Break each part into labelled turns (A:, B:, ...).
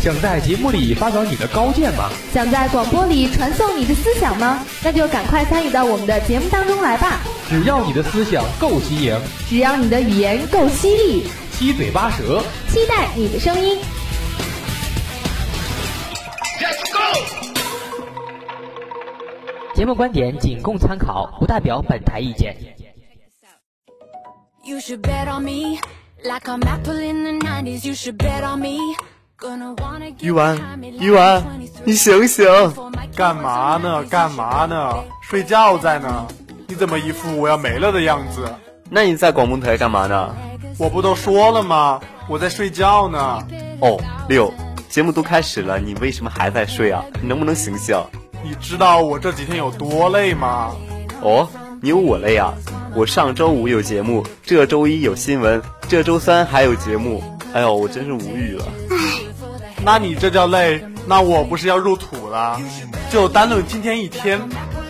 A: 唠。想在节目里发表你的高见吗？
B: 想在广播里传送你的思想吗？那就赶快参与到我们的节目当中来吧！
A: 只要你的思想够新颖，
B: 只要你的语言够犀利，
A: 七嘴八舌，
B: 期待你的声音。Let's go！
A: 节目观点仅供参考，不代表本台意见。
C: You should bet on me, like I'm Apple in the 90s. You should bet on me.
D: 鱼丸鱼丸你醒醒
E: 干嘛呢？干嘛呢？睡觉在呢。你怎么一副我要没了的样子？
D: 那你在广播台干嘛呢？
E: 我不都说了吗？我在睡觉呢。
D: 哦，六，节目都开始了，你为什么还在睡啊？你能不能醒醒？
E: 你知道我这几天有多累吗？
D: 哦，你有我累啊！我上周五有节目，这周一有新闻，这周三还有节目。哎呦，我真是无语了。
E: 那你这叫累？那我不是要入土了？就单论今天一天，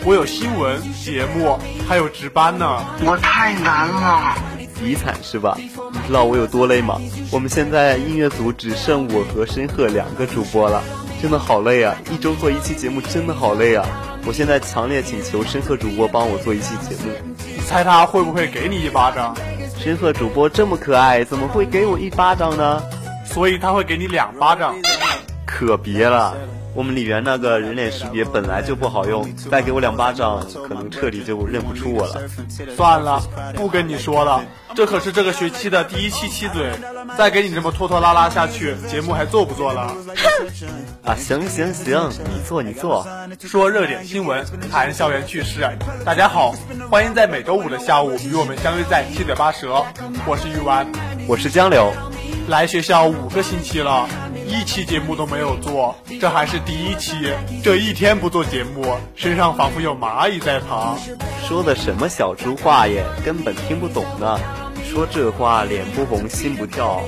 E: 我有新闻、节目，还有值班呢。
D: 我太难了比惨是吧？你知道我有多累吗？我们现在音乐组只剩我和申鹤两个主播了，真的好累啊！一周做一期节目真的好累啊！我现在强烈请求申鹤主播帮我做一期节目。
E: 你猜他会不会给你一巴掌？
D: 申鹤主播这么可爱，怎么会给我一巴掌呢？
E: 所以他会给你两巴掌。
D: 可别了，我们李源那个人脸识别本来就不好用，再给我两巴掌，可能彻底就认不出我了。
E: 算了，不跟你说了，这可是这个学期的第一期七嘴，再给你这么拖拖拉拉下去，节目还做不做了？
D: 啊，行行行，你做你做。
E: 说热点新闻，谈校园趣事。大家好，欢迎在每周五的下午与我们相约在七嘴八舌。我是鱼丸，
D: 我是江柳，
E: 来学校五个星期了，一期节目都没有做，这还是第一期。这一天不做节目，身上仿佛有蚂蚁在爬。
D: 说的什么小猪话耶，根本听不懂呢。说这话脸不红心不跳。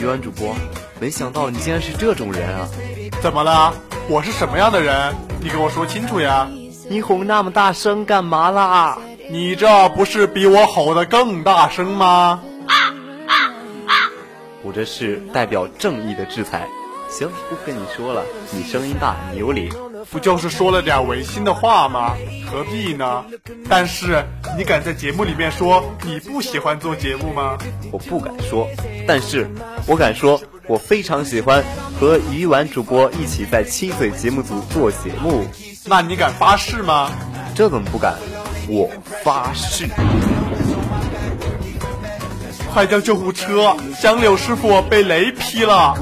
D: 鱼丸主播，没想到你竟然是这种人啊！
E: 怎么了？我是什么样的人？你给我说清楚呀！
D: 你吼那么大声干嘛啦？
E: 你这不是比我吼得更大声吗？
D: 我这是代表正义的制裁。行，不跟你说了，你声音大，你有理。
E: 不就是说了点违心的话吗？何必呢？但是你敢在节目里面说你不喜欢做节目吗？
D: 我不敢说，但是我敢说，我非常喜欢和鱼丸主播一起在七嘴节目组做节目。
E: 那你敢发誓吗？
D: 这怎么不敢？我发誓！
E: 快叫救护车！江柳师傅被雷劈了！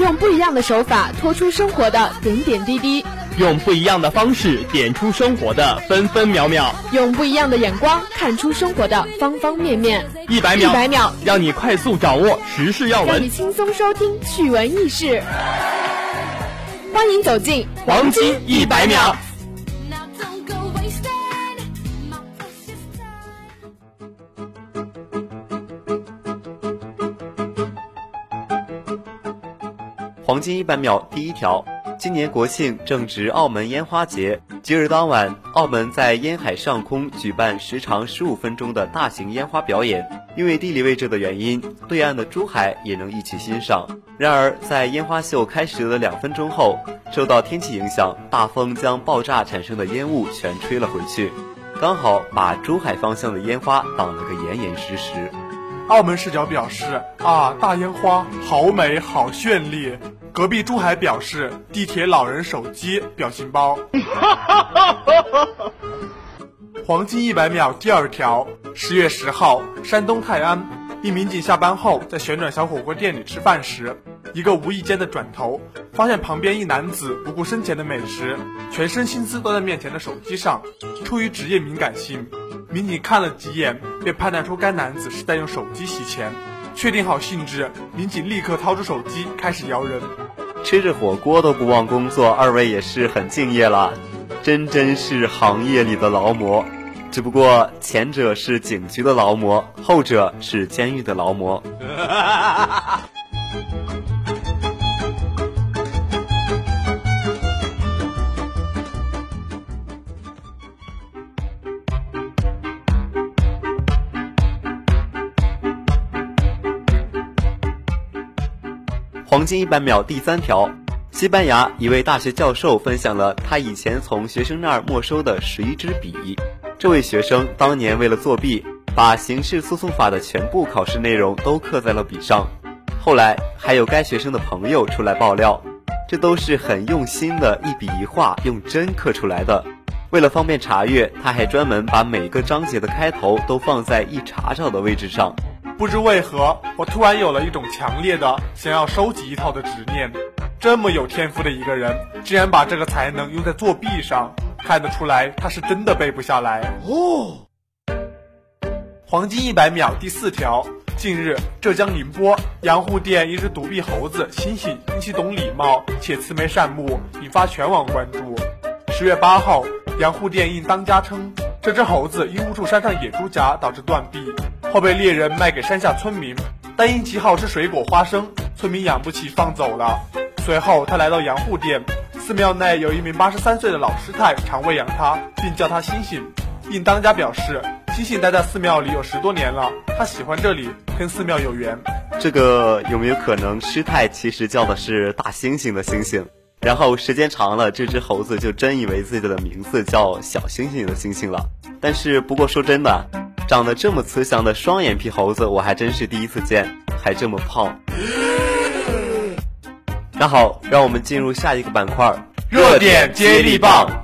B: 用不一样的手法拖出生活的点点滴滴，
F: 用不一样的方式点出生活的分分秒秒，
B: 用不一样的眼光看出生活的方方面面。
F: 一百秒，
B: 一百秒，
F: 让你快速掌握时事要闻
B: 让你，轻松收听趣闻轶事。欢迎走进
F: 黄金一百秒。
C: Now don't go wasting my precious time.
D: 黄金一百秒第一条，今年国庆正值澳门烟花节，节日当晚，澳门在烟海上空举办时长十五分钟的大型烟花表演。因为地理位置的原因，对岸的珠海也能一起欣赏。然而，在烟花秀开始的两分钟后，受到天气影响，大风将爆炸产生的烟雾全吹了回去，刚好把珠海方向的烟花挡了个严严实实。
E: 澳门视角表示啊，大烟花好美好绚丽。隔壁珠海表示地铁老人手机表情包。黄金一百秒第二条，十月十号，山东泰安，一民警下班后在旋转小火锅店里吃饭时，一个无意间的转头，发现旁边一男子不顾身前的美食，全身心思都在面前的手机上。出于职业敏感性，民警看了几眼，便判断出该男子是在用手机洗钱。确定好性质，民警立刻掏出手机开始摇人。
D: 吃着火锅都不忘工作，二位也是很敬业了，真真是行业里的劳模。只不过前者是警局的劳模，后者是监狱的劳模。黄金一百秒第三条，西班牙一位大学教授分享了他以前从学生那儿没收的十一支笔。这位学生当年为了作弊，把刑事诉讼法的全部考试内容都刻在了笔上。后来还有该学生的朋友出来爆料，这都是很用心的一笔一画用针刻出来的。为了方便查阅，他还专门把每个章节的开头都放在一查找的位置上。
E: 不知为何，我突然有了一种强烈的想要收集一套的执念。这么有天赋的一个人，竟然把这个才能用在作弊上，看得出来他是真的背不下来哦。黄金一百秒第四条，近日浙江宁波杨户店一只独臂猴子星星，因其懂礼貌且慈眉善目，引发全网关注。十月八号，杨户店应当家称，这只猴子因误触山上野猪夹导致断臂。后被猎人卖给山下村民，但因其好吃水果花生，村民养不起放走了。随后他来到杨户店，寺庙内有一名八十三岁的老师太常喂养他，并叫他星星。应当家表示，星星待在寺庙里有十多年了，他喜欢这里，跟寺庙有缘。
D: 这个有没有可能师太其实叫的是大猩猩的猩猩？然后时间长了，这只猴子就真以为自己的名字叫小星星的星星了。但是不过说真的。长得这么慈祥的双眼皮猴子，我还真是第一次见，还这么胖。那好，让我们进入下一个板块——
E: 热点接力棒。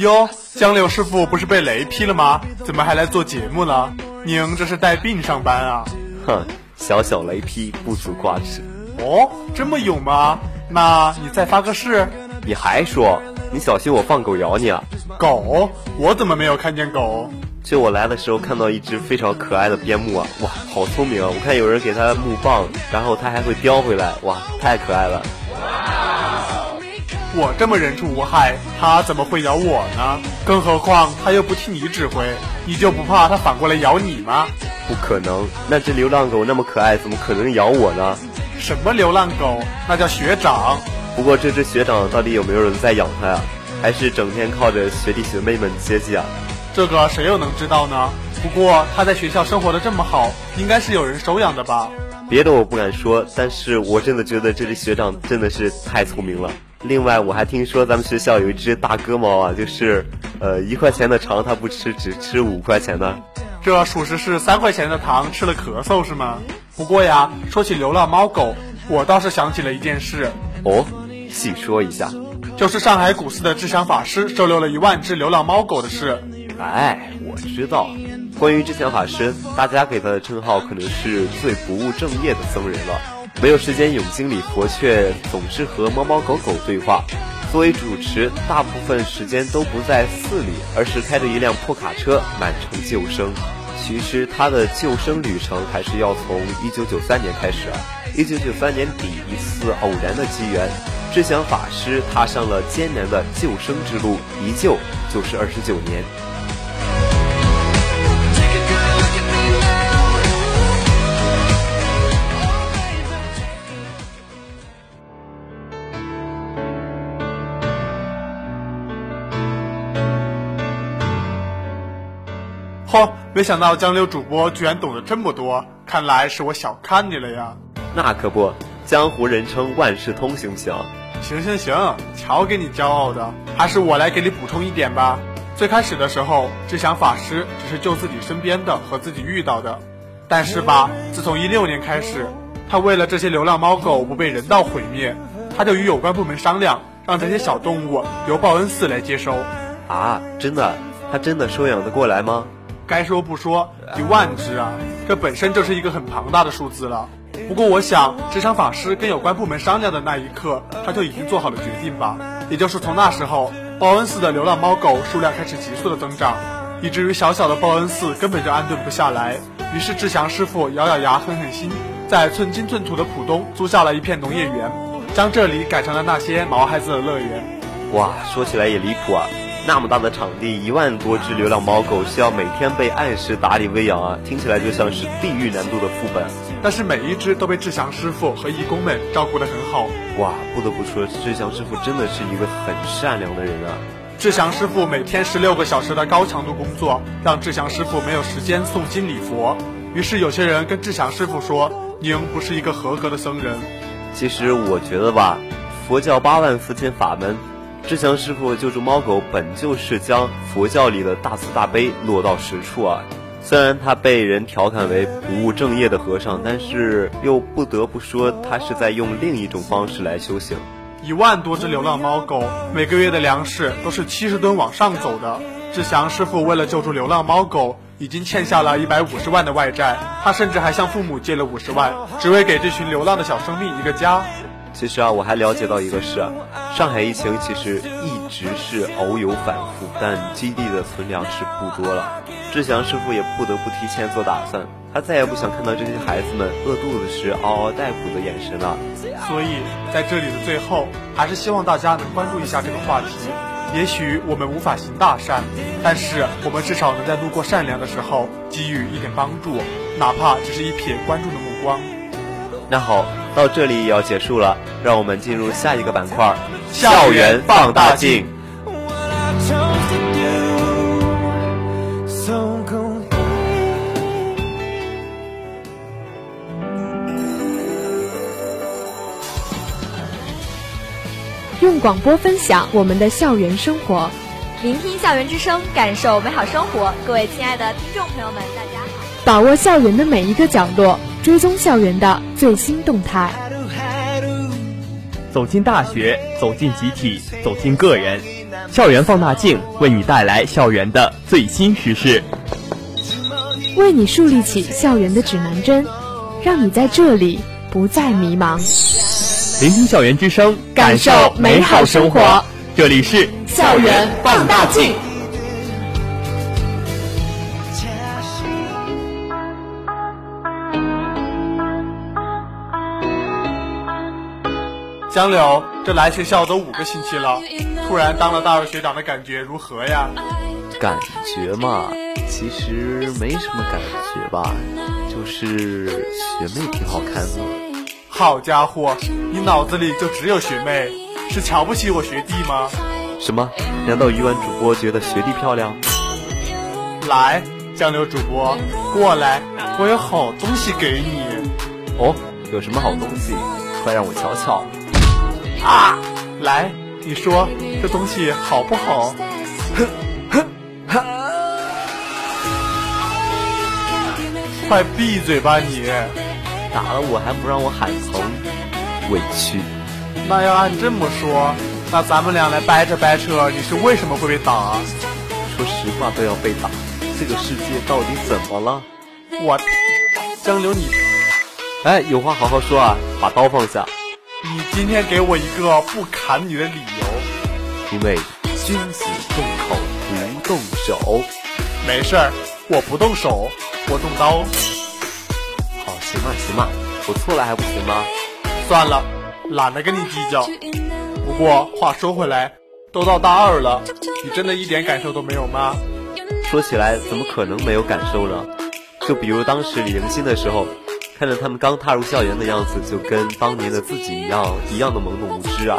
E: 哟，江柳师傅不是被雷劈了吗？怎么还来做节目呢？您这是带病上班啊？
D: 哼，小小雷劈不足挂齿。
E: 哦，这么勇吗？那你再发个誓。
D: 你还说？你小心我放狗咬你啊！
E: 狗？我怎么没有看见狗？
D: 就我来的时候看到一只非常可爱的边牧啊！哇，好聪明啊！我看有人给它木棒，然后它还会叼回来，哇，太可爱了。
E: 我这么人畜无害，它怎么会咬我呢？更何况它又不听你指挥，你就不怕它反过来咬你吗？
D: 不可能，那只流浪狗那么可爱，怎么可能咬我呢？
E: 什么流浪狗？那叫学长。
D: 不过这只学长到底有没有人在养它呀？还是整天靠着学弟学妹们接济啊？
E: 这个谁又能知道呢？不过他在学校生活的这么好，应该是有人收养的吧？
D: 别的我不敢说，但是我真的觉得这只学长真的是太聪明了。另外，我还听说咱们学校有一只大哥猫啊，就是，呃，一块钱的肠它不吃，只吃五块钱的。
E: 这属实是三块钱的糖吃了咳嗽是吗？不过呀，说起流浪猫狗，我倒是想起了一件事。
D: 哦，细说一下。
E: 就是上海古寺的智祥法师收留了一万只流浪猫狗的事。
D: 哎，我知道。关于智祥法师，大家给他的称号可能是最不务正业的僧人了。没有时间永经理佛，却总是和猫猫狗狗对话。作为主持，大部分时间都不在寺里，而是开着一辆破卡车满城救生。其实他的救生旅程还是要从一九九三年开始啊。一九九三年底，一次偶然的机缘，智祥法师踏上了艰难的救生之路，一救就是二十九年。
E: 没想到江流主播居然懂得这么多，看来是我小看你了呀。
D: 那可不，江湖人称万事通，行不行？
E: 行行行，瞧给你骄傲的，还是我来给你补充一点吧。最开始的时候，智祥法师只是救自己身边的和自己遇到的，但是吧，自从一六年开始，他为了这些流浪猫狗不被人道毁灭，他就与有关部门商量，让这些小动物由报恩寺来接收。
D: 啊，真的？他真的收养得过来吗？
E: 该说不说，一万只啊，这本身就是一个很庞大的数字了。不过我想，智商法师跟有关部门商量的那一刻，他就已经做好了决定吧。也就是从那时候，报恩寺的流浪猫狗数量开始急速的增长，以至于小小的报恩寺根本就安顿不下来。于是志祥师傅咬咬牙，狠狠心，在寸金寸土的浦东租下了一片农业园，将这里改成了那些毛孩子的乐园。
D: 哇，说起来也离谱啊！那么大的场地，一万多只流浪猫狗需要每天被按时打理喂养啊，听起来就像是地狱难度的副本。
E: 但是每一只都被志祥师傅和义工们照顾得很好。
D: 哇，不得不说，志祥师傅真的是一个很善良的人啊。
E: 志祥师傅每天十六个小时的高强度工作，让志祥师傅没有时间诵经礼佛。于是有些人跟志祥师傅说：“您不是一个合格的僧人。”
D: 其实我觉得吧，佛教八万四千法门。志强师傅救助猫狗，本就是将佛教里的大慈大悲落到实处啊。虽然他被人调侃为不务正业的和尚，但是又不得不说，他是在用另一种方式来修行。
E: 一万多只流浪猫狗，每个月的粮食都是七十吨往上走的。志祥师傅为了救助流浪猫狗，已经欠下了一百五十万的外债。他甚至还向父母借了五十万，只为给这群流浪的小生命一个家。
D: 其实啊，我还了解到一个事，上海疫情其实一直是偶有反复，但基地的存粮是不多了。志祥师傅也不得不提前做打算，他再也不想看到这些孩子们饿肚子时嗷嗷待哺的眼神了。
E: 所以在这里的最后，还是希望大家能关注一下这个话题。也许我们无法行大善，但是我们至少能在路过善良的时候给予一点帮助，哪怕只是一瞥关注的目光。
D: 那好。到这里也要结束了，让我们进入下一个板块——校园放大镜。
G: 用广播分享我们的校园生活，
B: 聆听校园之声，感受美好生活。各位亲爱的听众朋友们，大家好！
G: 把握校园的每一个角落。追踪校园的最新动态，
F: 走进大学，走进集体，走进个人，校园放大镜为你带来校园的最新时事，
G: 为你树立起校园的指南针，让你在这里不再迷茫。
F: 聆听校园之声，
G: 感受美好生活。
F: 这里是
G: 校园放大镜。
E: 江柳，这来学校都五个星期了，突然当了大二学长的感觉如何呀？
D: 感觉嘛，其实没什么感觉吧，就是学妹挺好看的。
E: 好家伙，你脑子里就只有学妹，是瞧不起我学弟吗？
D: 什么？难道鱼丸主播觉得学弟漂亮？
E: 来，江流主播，过来，我有好东西给你。
D: 哦，有什么好东西？快让我瞧瞧。
E: 啊！来，你说这东西好不好？哼哼哼！快闭嘴吧你！
D: 打了我还不让我喊疼，委屈。
E: 那要按这么说，那咱们俩来掰扯掰扯，你是为什么会被打？
D: 说实话都要被打，这个世界到底怎么了？
E: 我江流你，
D: 哎，有话好好说啊，把刀放下。
E: 你今天给我一个不砍你的理由，
D: 因为君子动口不动手。
E: 没事儿，我不动手，我动刀。
D: 好，行吧，行吧，我错了还不行吗？
E: 算了，懒得跟你计较。不过话说回来，都到大二了，你真的一点感受都没有吗？
D: 说起来，怎么可能没有感受呢？就比如当时李迎新的时候，看着他们刚踏入校园的样子，就跟当年的自己一样，一样的懵懂无知啊。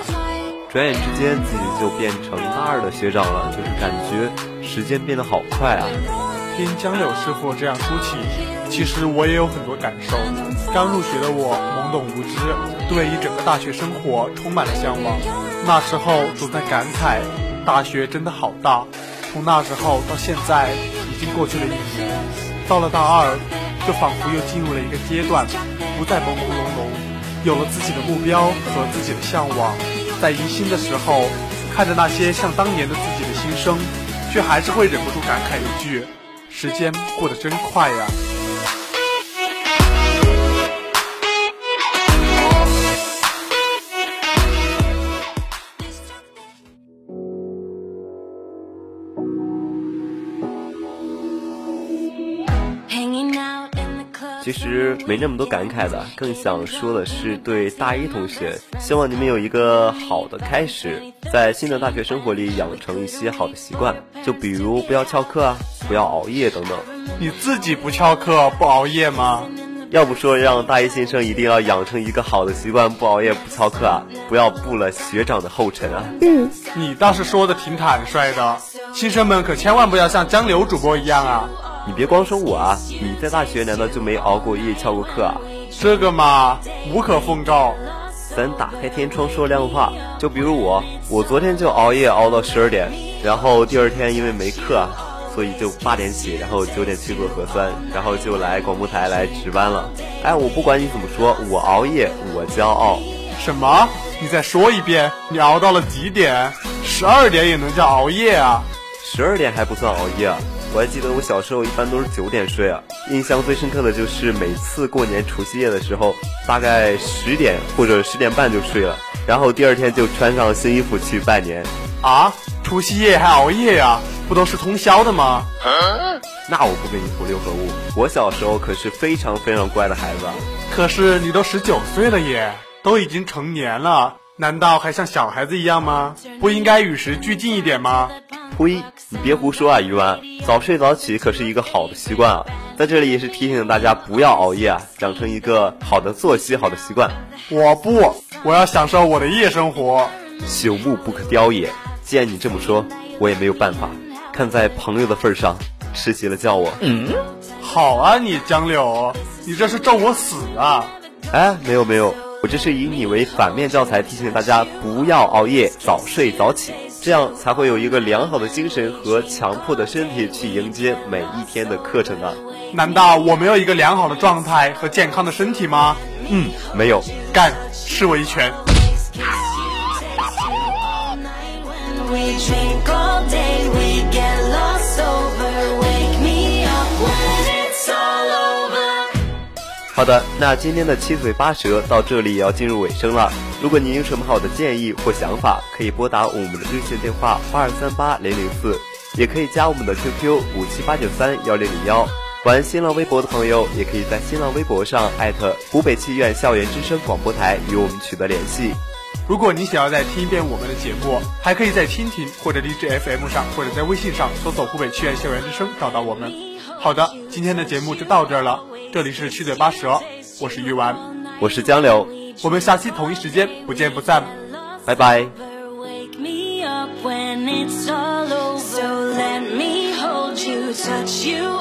D: 转眼之间，自己就变成大二的学长了，就是感觉时间变得好快啊。
E: 听江柳师傅这样说起，其实我也有很多感受。刚入学的我懵懂无知，对一整个大学生活充满了向往。那时候总在感慨，大学真的好大。从那时候到现在，已经过去了一年。到了大二，就仿佛又进入了一个阶段，不再朦朦胧胧，有了自己的目标和自己的向往。在迎新的时候，看着那些像当年的自己的心声，却还是会忍不住感慨一句。时间过得真快呀！
D: 其实没那么多感慨的，更想说的是对大一同学，希望你们有一个好的开始，在新的大学生活里养成一些好的习惯，就比如不要翘课啊，不要熬夜等等。
E: 你自己不翘课不熬夜吗？
D: 要不说让大一新生一定要养成一个好的习惯，不熬夜不翘课啊，不要步了学长的后尘啊。
G: 嗯，
E: 你倒是说的挺坦率的，新生们可千万不要像江流主播一样啊。
D: 你别光说我啊，你在大学难道就没熬过夜、翘过课啊？
E: 这个嘛，无可奉告。
D: 咱打开天窗说亮话，就比如我，我昨天就熬夜熬到十二点，然后第二天因为没课，所以就八点起，然后九点去做核酸，然后就来广播台来值班了。哎，我不管你怎么说，我熬夜，我骄傲。
E: 什么？你再说一遍，你熬到了几点？十二点也能叫熬夜啊？
D: 十二点还不算熬夜啊？我还记得我小时候一般都是九点睡啊，印象最深刻的就是每次过年除夕夜的时候，大概十点或者十点半就睡了，然后第二天就穿上新衣服去拜年。
E: 啊，除夕夜还熬夜呀？不都是通宵的吗？
D: 那我不跟你同流合污，我小时候可是非常非常乖的孩子。
E: 可是你都十九岁了耶，都已经成年了，难道还像小孩子一样吗？不应该与时俱进一点吗？
D: 呸！你别胡说啊，鱼丸！早睡早起可是一个好的习惯啊。在这里也是提醒大家不要熬夜啊，养成一个好的作息、好的习惯。
E: 我不，我要享受我的夜生活。
D: 朽木不可雕也。既然你这么说，我也没有办法。看在朋友的份上，吃席了叫我。
E: 嗯，好啊，你江柳，你这是咒我死啊？
D: 哎，没有没有，我这是以你为反面教材，提醒大家不要熬夜，早睡早起。这样才会有一个良好的精神和强迫的身体去迎接每一天的课程啊！
E: 难道我没有一个良好的状态和健康的身体吗？
D: 嗯，没有。
E: 干，吃我一拳！
D: 好的，那今天的七嘴八舌到这里也要进入尾声了。如果您有什么好的建议或想法，可以拨打我们的热线电话八二三八零零四，也可以加我们的 QQ 五七八九三幺零零幺。玩新浪微博的朋友，也可以在新浪微博上艾特湖北汽院校园之声广播台与我们取得联系。
E: 如果你想要再听一遍我们的节目，还可以在蜻蜓或者荔枝 FM 上，或者在微信上搜索湖北汽院校园之声找到我们。好的，今天的节目就到这儿了。这里是七嘴八舌，我是鱼丸，
D: 我是江流，
E: 我们下期同一时间不见不散，
D: 拜拜。
C: touch you